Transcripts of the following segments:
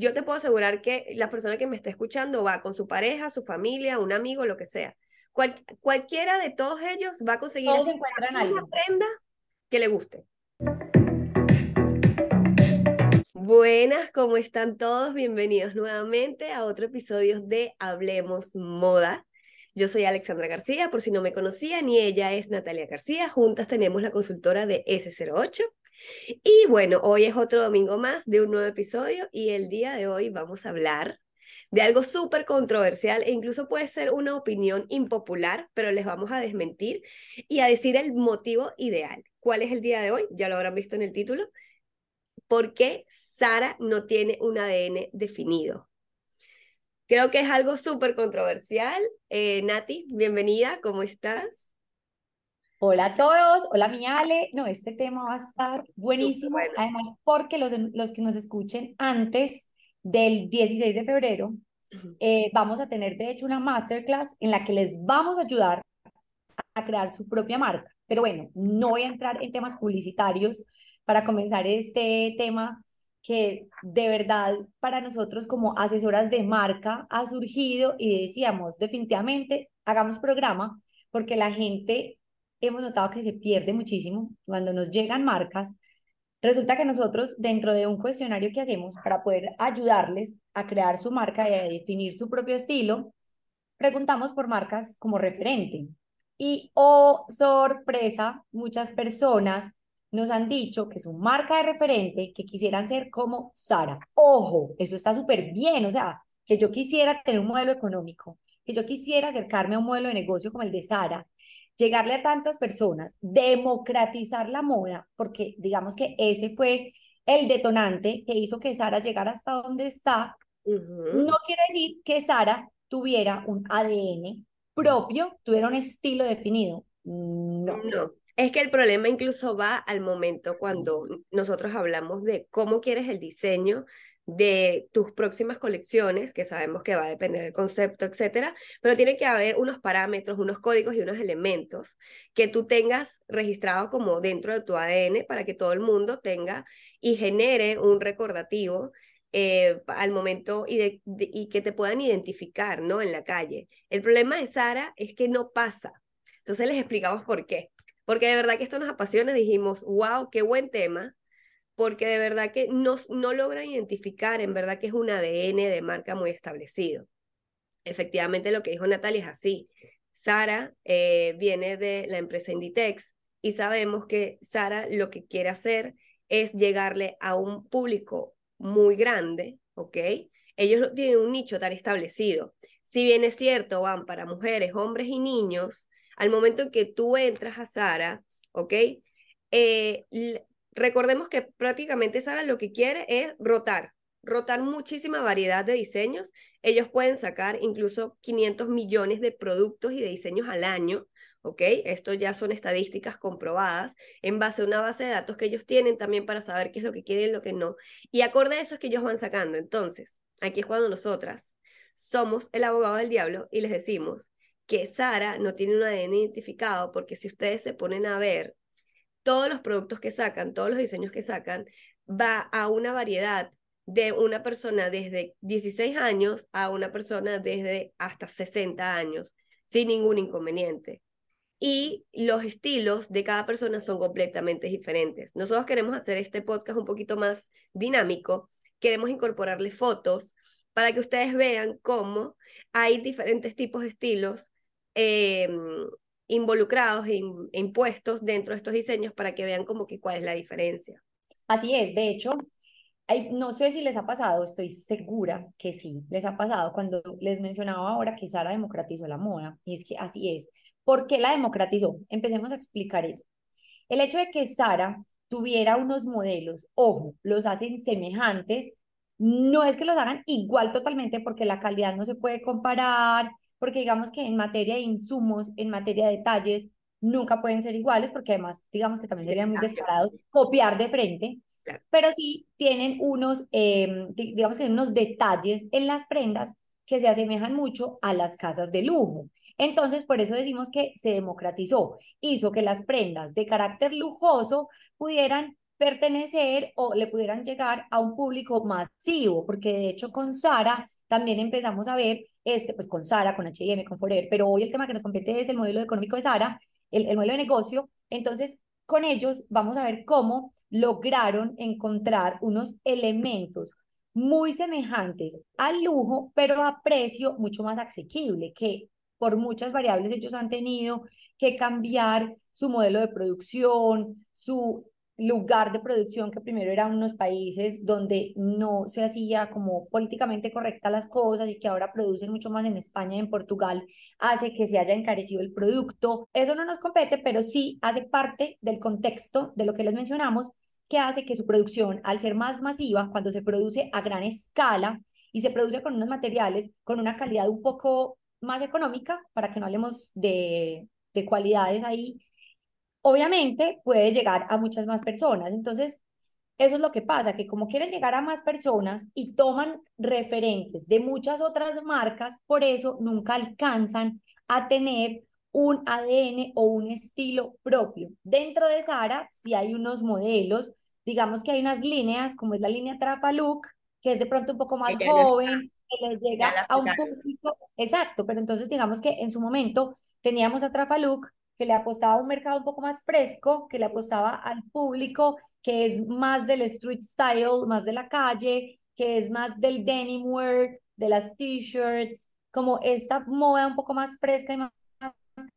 yo te puedo asegurar que la persona que me está escuchando va con su pareja, su familia, un amigo, lo que sea. cualquiera de todos ellos va a conseguir una prenda que le guste. Buenas, ¿cómo están todos? Bienvenidos nuevamente a otro episodio de Hablemos Moda. Yo soy Alexandra García, por si no me conocían, y ella es Natalia García. Juntas tenemos la consultora de S08. Y bueno, hoy es otro domingo más de un nuevo episodio y el día de hoy vamos a hablar de algo súper controversial e incluso puede ser una opinión impopular, pero les vamos a desmentir y a decir el motivo ideal. ¿Cuál es el día de hoy? Ya lo habrán visto en el título. ¿Por qué Sara no tiene un ADN definido? Creo que es algo súper controversial. Eh, Nati, bienvenida, ¿cómo estás? Hola a todos, hola mi Ale. No, este tema va a estar buenísimo, además porque los, los que nos escuchen antes del 16 de febrero, eh, vamos a tener de hecho una masterclass en la que les vamos a ayudar a crear su propia marca. Pero bueno, no voy a entrar en temas publicitarios para comenzar este tema que de verdad para nosotros como asesoras de marca ha surgido y decíamos definitivamente hagamos programa porque la gente hemos notado que se pierde muchísimo cuando nos llegan marcas. Resulta que nosotros, dentro de un cuestionario que hacemos para poder ayudarles a crear su marca y a definir su propio estilo, preguntamos por marcas como referente. Y, oh sorpresa, muchas personas nos han dicho que su marca de referente, que quisieran ser como Sara. Ojo, eso está súper bien, o sea, que yo quisiera tener un modelo económico, que yo quisiera acercarme a un modelo de negocio como el de Sara, llegarle a tantas personas, democratizar la moda, porque digamos que ese fue el detonante que hizo que Sara llegara hasta donde está, no quiere decir que Sara tuviera un ADN propio, tuviera un estilo definido. No. No. Es que el problema incluso va al momento cuando nosotros hablamos de cómo quieres el diseño de tus próximas colecciones, que sabemos que va a depender del concepto, etcétera, pero tiene que haber unos parámetros, unos códigos y unos elementos que tú tengas registrado como dentro de tu ADN para que todo el mundo tenga y genere un recordativo eh, al momento y, y que te puedan identificar, ¿no? En la calle. El problema de Sara es que no pasa. Entonces les explicamos por qué. Porque de verdad que esto nos apasiona, dijimos, wow, qué buen tema, porque de verdad que no, no logran identificar, en verdad que es un ADN de marca muy establecido. Efectivamente, lo que dijo Natalia es así. Sara eh, viene de la empresa Inditex y sabemos que Sara lo que quiere hacer es llegarle a un público muy grande, ¿ok? Ellos tienen un nicho tan establecido. Si bien es cierto, van para mujeres, hombres y niños, al momento en que tú entras a Sara, ¿ok? Eh, recordemos que prácticamente Sara lo que quiere es rotar, rotar muchísima variedad de diseños. Ellos pueden sacar incluso 500 millones de productos y de diseños al año. ¿ok? Esto ya son estadísticas comprobadas en base a una base de datos que ellos tienen también para saber qué es lo que quieren y lo que no. Y acorde a eso es que ellos van sacando. Entonces, aquí es cuando nosotras somos el abogado del diablo y les decimos que Sara no tiene un ADN identificado porque si ustedes se ponen a ver todos los productos que sacan, todos los diseños que sacan, va a una variedad de una persona desde 16 años a una persona desde hasta 60 años, sin ningún inconveniente. Y los estilos de cada persona son completamente diferentes. Nosotros queremos hacer este podcast un poquito más dinámico, queremos incorporarle fotos para que ustedes vean cómo hay diferentes tipos de estilos em, involucrados e, impuestos dentro de estos diseños para que vean como que cuál es la diferencia. Así es, de hecho, no sé si les ha pasado, estoy segura que sí, les ha pasado cuando les mencionaba ahora que Sara democratizó la moda, y es que así es. ¿Por qué la democratizó? Empecemos a explicar eso. El hecho de que Sara tuviera unos modelos, ojo, los hacen semejantes, no es que los hagan igual totalmente porque la calidad no se puede comparar, porque digamos que en materia de insumos, en materia de detalles, nunca pueden ser iguales, porque además, digamos que también sería muy descarado copiar de frente, pero sí tienen unos, em, digamos que unos detalles en las prendas que se asemejan mucho a las casas de lujo. Entonces, por eso decimos que se democratizó, hizo que las prendas de carácter lujoso pudieran pertenecer o le pudieran llegar a un público masivo, porque de hecho con Sara también empezamos a ver, este, pues con Sara, con H&M, con Forever, pero hoy el tema que nos compete es el modelo económico de Sara, el, el modelo de negocio, entonces con ellos vamos a ver cómo lograron encontrar unos elementos muy semejantes al lujo, pero a precio mucho más asequible, que por muchas variables ellos han tenido que cambiar su modelo de producción, su lugar de producción que primero eran unos países donde no se hacía como políticamente correcta las cosas y que ahora producen mucho más en España y en Portugal, hace que se haya encarecido el producto. Eso no nos compete, pero sí hace parte del contexto de lo que les mencionamos, que hace que su producción, al ser más masiva, cuando se produce a gran escala y se produce con unos materiales con una calidad un poco más económica, para que no hablemos de, de cualidades ahí, obviamente puede llegar a muchas más personas. Entonces, eso es lo que pasa, que como quieren llegar a más personas y toman referentes de muchas otras marcas, por eso nunca alcanzan a tener un ADN o un estilo propio. Dentro de Sara, si hay unos modelos, digamos que hay unas líneas, como es la línea Trafaluk, que es de pronto un poco más joven, que le llega a un público, exacto, pero entonces digamos que en su momento teníamos a Trafaluk, que le apostaba a un mercado un poco más fresco, que le apostaba al público, que es más del street style, más de la calle, que es más del denim wear, de las t-shirts, como esta moda un poco más fresca y más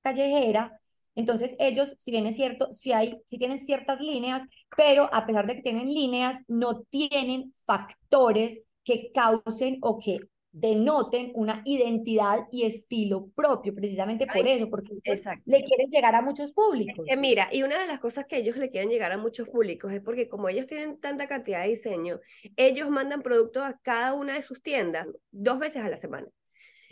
callejera. Entonces ellos, si bien es cierto, si hay, si tienen ciertas líneas, pero a pesar de que tienen líneas, no tienen factores que causen o que denoten una identidad y estilo propio, precisamente por eso, porque le quieren llegar a muchos públicos. mira, y una de las cosas que ellos le quieren llegar a muchos públicos es porque como ellos tienen tanta cantidad de diseño, ellos mandan productos a cada una de sus tiendas dos veces a la semana.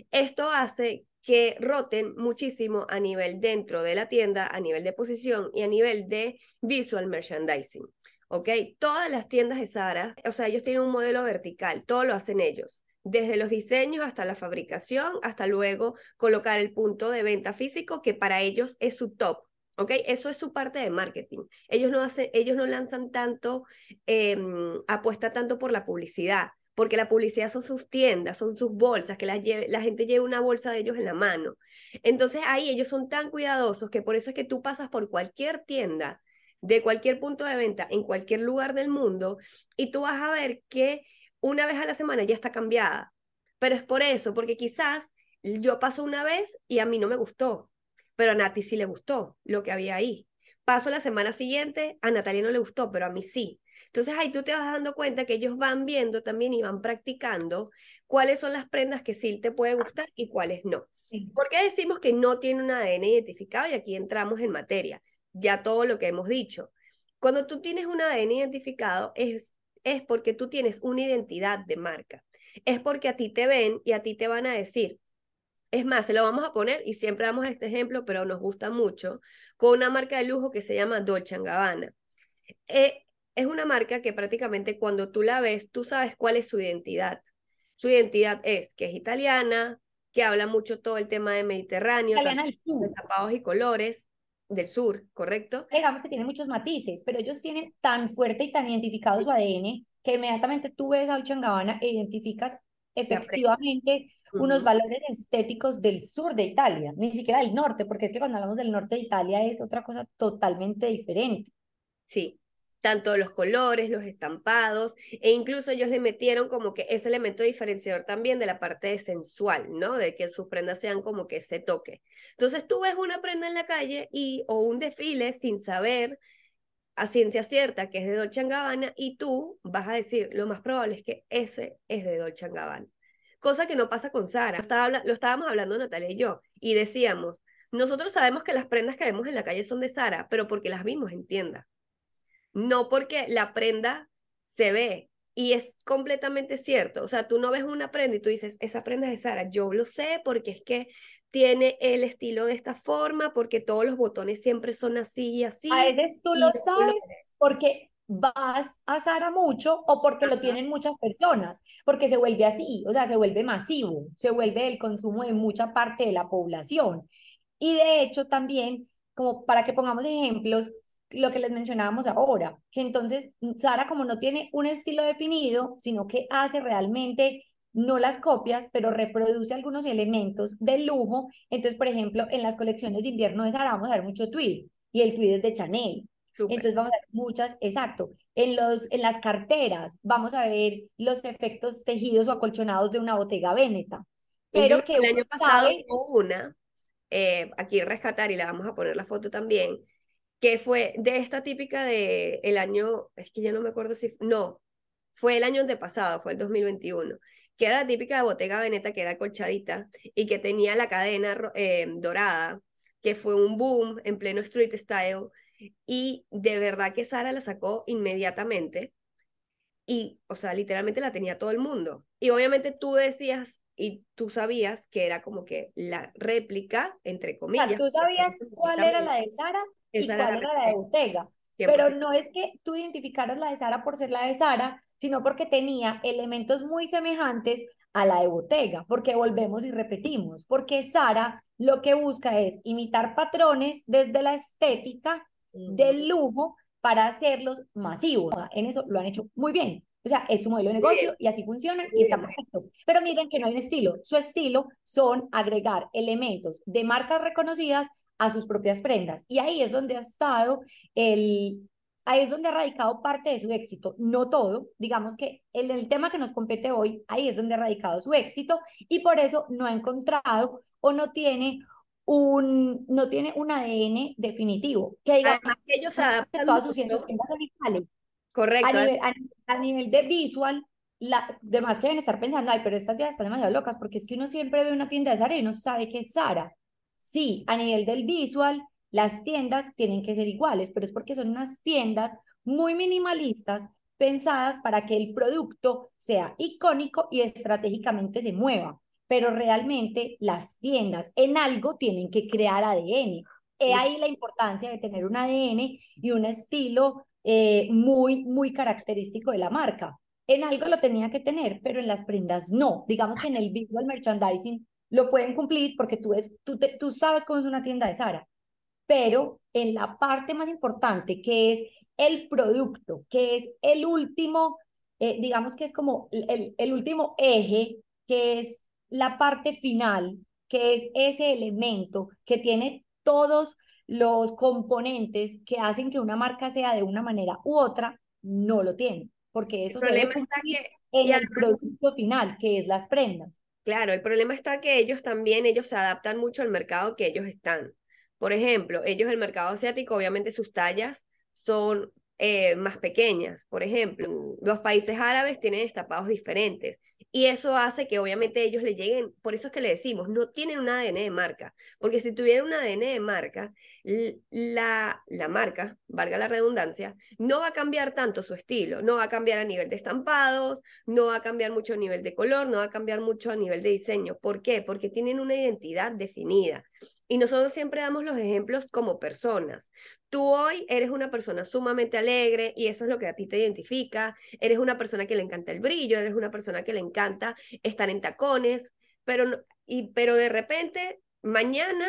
Esto hace que roten muchísimo a nivel dentro de la tienda, a nivel de posición y a nivel de visual merchandising. ¿Ok? Todas las tiendas de Zara, o sea, ellos tienen un modelo vertical, todo lo hacen ellos desde los diseños hasta la fabricación, hasta luego colocar el punto de venta físico, que para ellos es su top. ¿Ok? Eso es su parte de marketing. Ellos no, hacen, ellos no lanzan tanto, em, apuesta tanto por la publicidad, porque la publicidad son sus tiendas, son sus bolsas, que la, la gente lleve una bolsa de ellos en la mano. Entonces ahí ellos son tan cuidadosos que por eso es que tú pasas por cualquier tienda, de cualquier punto de venta, en cualquier lugar del mundo, y tú vas a ver que una vez a la semana ya está cambiada. Pero es por eso, porque quizás yo paso una vez y a mí no me gustó, pero a Nati sí le gustó lo que había ahí. Paso la semana siguiente, a Natalia no le gustó, pero a mí sí. Entonces ahí tú te vas dando cuenta que ellos van viendo también y van practicando cuáles son las prendas que sí te puede gustar y cuáles no. ¿Por qué decimos que no tiene un ADN identificado? Y aquí entramos en materia, ya todo lo que hemos dicho. Cuando tú tienes un ADN identificado es es porque tú tienes una identidad de marca. Es porque a ti te ven y a ti te van a decir. Es más, se lo vamos a poner y siempre damos este ejemplo, pero nos gusta mucho, con una marca de lujo que se llama Dolce Gabbana. Eh, es una marca que prácticamente cuando tú la ves, tú sabes cuál es su identidad. Su identidad es que es italiana, que habla mucho todo el tema de Mediterráneo, de tapados y colores, del sur, ¿correcto? Digamos que tiene muchos matices, pero ellos tienen tan fuerte y tan identificado su ADN que inmediatamente tú ves a Gabbana e identificas efectivamente unos valores estéticos del sur de Italia, ni siquiera del norte, porque es que cuando hablamos del norte de Italia es otra cosa totalmente diferente. Sí, tanto los colores, los estampados, e incluso ellos le metieron como que ese elemento diferenciador también de la parte sensual, ¿no? De que sus prendas sean como que ese toque. Entonces tú ves una prenda en la calle y o un desfile sin saber a ciencia cierta que es de Dolce Gabbana y tú vas a decir, lo más probable es que ese es de Dolce Gabbana. Cosa que no pasa con Sara. Lo, estaba, lo estábamos hablando Natalia y yo y decíamos, nosotros sabemos que las prendas que vemos en la calle son de Sara, pero porque las vimos en tienda no porque la prenda se ve. Y es completamente cierto. O sea, tú no ves una prenda y tú dices, esa prenda es de Sara. Yo lo sé porque es que tiene el estilo de esta forma, porque todos los botones siempre son así y así. A veces tú lo sabes porque vas a Sara mucho o porque lo tienen muchas personas, porque se vuelve así, o sea, se vuelve masivo, se vuelve el consumo de mucha parte de la población. Y de hecho también, como para que pongamos ejemplos, lo que les mencionábamos ahora, que entonces Sara como no tiene un estilo definido, sino que hace realmente no las copias, pero reproduce algunos elementos de lujo. Entonces, por ejemplo, en las colecciones de invierno de Sara vamos a ver mucho tweed y el tweed es de Chanel. Entonces vamos a ver muchas, exacto. En, los, en las carteras vamos a ver los efectos tejidos o acolchonados de una botega Veneta. Pero que el año pasado hubo una, eh, aquí rescatar y la vamos a poner la foto también, que fue de esta típica de el año, es que ya no me acuerdo si, no, fue el año antepasado, fue el 2021, que era la típica de Bottega Veneta, que era colchadita y que tenía la cadena eh, dorada, que fue un boom en pleno street style y de verdad que Sara la sacó inmediatamente y, o sea, literalmente la tenía todo el mundo. Y obviamente tú decías y tú sabías que era como que la réplica, entre comillas. tú sabías cuál era la de Sara y cuál era la de Bottega. Pero no es que tú identificaras la de Sara por ser la de Sara, sino porque tenía elementos muy semejantes a la de Bottega, porque volvemos y repetimos, porque Sara lo que busca es imitar patrones desde la estética del lujo para hacerlos masivos. En eso lo han hecho muy bien. O sea, es su modelo de negocio y así funciona y está perfecto. Pero miren que no hay un estilo. Su estilo son agregar elementos de marcas reconocidas a sus propias prendas. Y ahí es donde ha estado el, ahí es donde ha radicado parte de su éxito, no todo, digamos que en el tema que nos compete hoy, ahí es donde ha radicado su éxito y por eso no ha encontrado o no tiene un, no tiene un ADN definitivo. Que diga, Además que ellos adaptan todas sus. Correcto. A nivel, a, nivel, de visual, la, demás que deben estar pensando, ay, pero estas ya están demasiado locas, porque es que uno siempre ve una tienda de Sara y no sabe qué es Sara. Sí, a nivel del visual, las tiendas tienen que ser iguales, pero es porque son unas tiendas muy minimalistas pensadas para que el producto sea icónico y estratégicamente se mueva. Pero realmente las tiendas en algo tienen que crear ADN. He ahí la importancia de tener un ADN y un estilo eh, muy, muy característico de la marca. En algo lo tenía que tener, pero en las prendas no. Digamos que en el visual merchandising lo pueden cumplir porque tú, es, tú, tú sabes cómo es una tienda de Sara pero en la parte más importante, que es el producto, que es el último, eh, digamos que es como el, el último eje, que es la parte final, que es ese elemento que tiene todos los componentes que hacen que una marca sea de una manera u otra, no lo tiene, porque eso el se problema está que, en el producto final, que es las prendas. Claro, el problema está que ellos también, ellos se adaptan mucho al mercado que ellos están. Por ejemplo, ellos, el mercado asiático, obviamente sus tallas son eh, más pequeñas. Por ejemplo, los países árabes tienen estapados diferentes. Y eso hace que obviamente ellos le lleguen, por eso es que le decimos, no tienen un ADN de marca, porque si tuvieran un ADN de marca, la, la marca, valga la redundancia, no va a cambiar tanto su estilo, no va a cambiar a nivel de estampados, no va a cambiar mucho a nivel de color, no va a cambiar mucho a nivel de diseño. ¿Por qué? Porque tienen una identidad definida. Y nosotros siempre damos los ejemplos como personas. Tú hoy eres una persona sumamente alegre y eso es lo que a ti te identifica. Eres una persona que le encanta el brillo, eres una persona que le encanta estar en tacones, pero, y, pero de repente mañana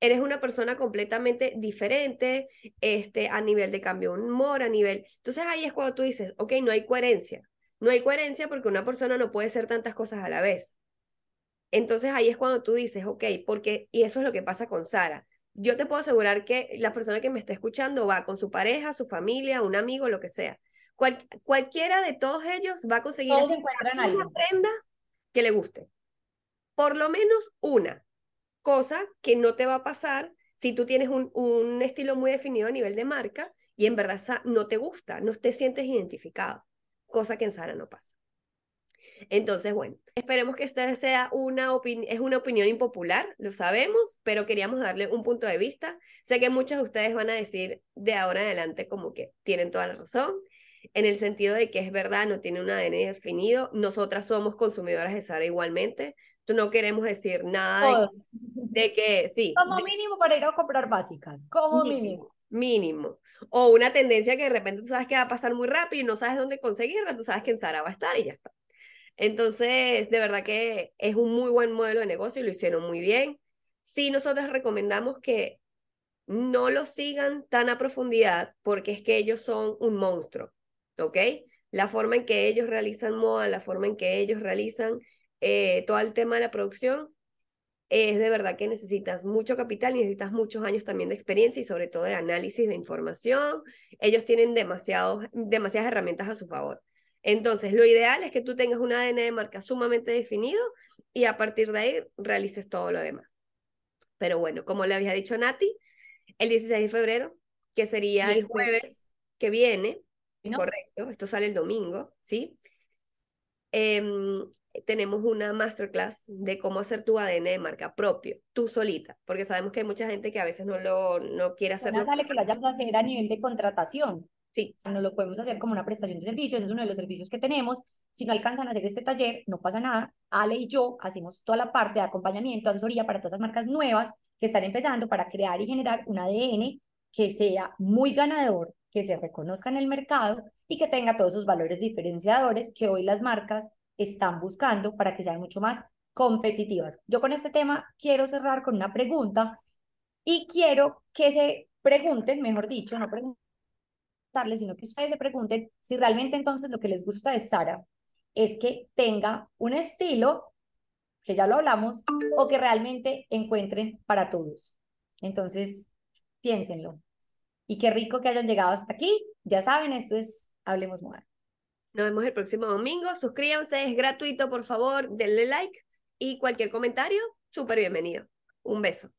eres una persona completamente diferente este, a nivel de cambio de humor, a nivel... Entonces ahí es cuando tú dices, ok, no hay coherencia. No hay coherencia porque una persona no puede ser tantas cosas a la vez. Entonces ahí es cuando tú dices, ok, porque, y eso es lo que pasa con Sara. Yo te puedo asegurar que la persona que me está escuchando va con su pareja, su familia, un amigo, lo que sea. cualquiera de todos ellos va a conseguir una prenda que le guste. Por lo menos una cosa que no te va a pasar si tú tienes un, un estilo muy definido a nivel de marca y en verdad no te gusta, no te sientes identificado, cosa que en Sara no pasa. Entonces, bueno, esperemos que esta sea una, es una opinión impopular, lo sabemos, pero queríamos darle un punto de vista. Sé que muchos de ustedes van a decir de ahora en adelante como que tienen toda la razón, en el sentido de que es verdad, no tiene un ADN definido. Nosotras somos consumidoras de Sara igualmente. No queremos decir nada de, que sí. Como mínimo para ir a comprar básicas, como mínimo. Mínimo. O una tendencia que de repente tú sabes que va a pasar muy rápido y no sabes dónde conseguirla, tú sabes que en Sara va a estar y ya está. Entonces, de verdad que es un muy buen modelo de negocio y lo hicieron muy bien. Sí, nosotros recomendamos que no lo sigan tan a profundidad porque es que ellos son un monstruo, ¿ok? La forma en que ellos realizan moda, la forma en que ellos realizan eh, todo el tema de la producción, es de verdad que necesitas mucho capital, necesitas muchos años también de experiencia y sobre todo de análisis de información. Ellos tienen demasiados, demasiadas herramientas a su favor. Entonces, lo ideal es que tú tengas un ADN de marca sumamente definido y a partir de ahí realices todo lo demás. Pero bueno, como le había dicho Nati, el 16 de febrero, que sería el jueves que viene, correcto, esto sale el domingo, ¿sí? Em, tenemos una masterclass de cómo hacer tu ADN de marca propio, tú solita, porque sabemos que hay mucha gente que a veces no lo no quiere hacerlo. No sale que lo hayamos a hacer a nivel de contratación. Sí. O sea, no lo podemos hacer como una prestación de servicios, es uno de los servicios que tenemos. Si no alcanzan a hacer este taller, no pasa nada. Ale y yo hacemos toda la parte de acompañamiento, asesoría para todas las marcas nuevas que están empezando para crear y generar un ADN que sea muy ganador, que se reconozca en el mercado y que tenga todos esos valores diferenciadores que hoy las marcas están buscando para que sean mucho más competitivas. Yo con este tema quiero cerrar con una pregunta y quiero que se pregunten, mejor dicho, no sino que ustedes se pregunten si realmente entonces lo que les gusta de Sara es que tenga un estilo, que ya lo hablamos, o que realmente encuentren para todos. Entonces, piénsenlo. Y qué rico que hayan llegado hasta aquí. Ya saben, esto es Hablemos Moda. Nos vemos el próximo domingo. Suscríbanse, es gratuito, por favor, denle like y cualquier comentario, súper bienvenido. Un beso.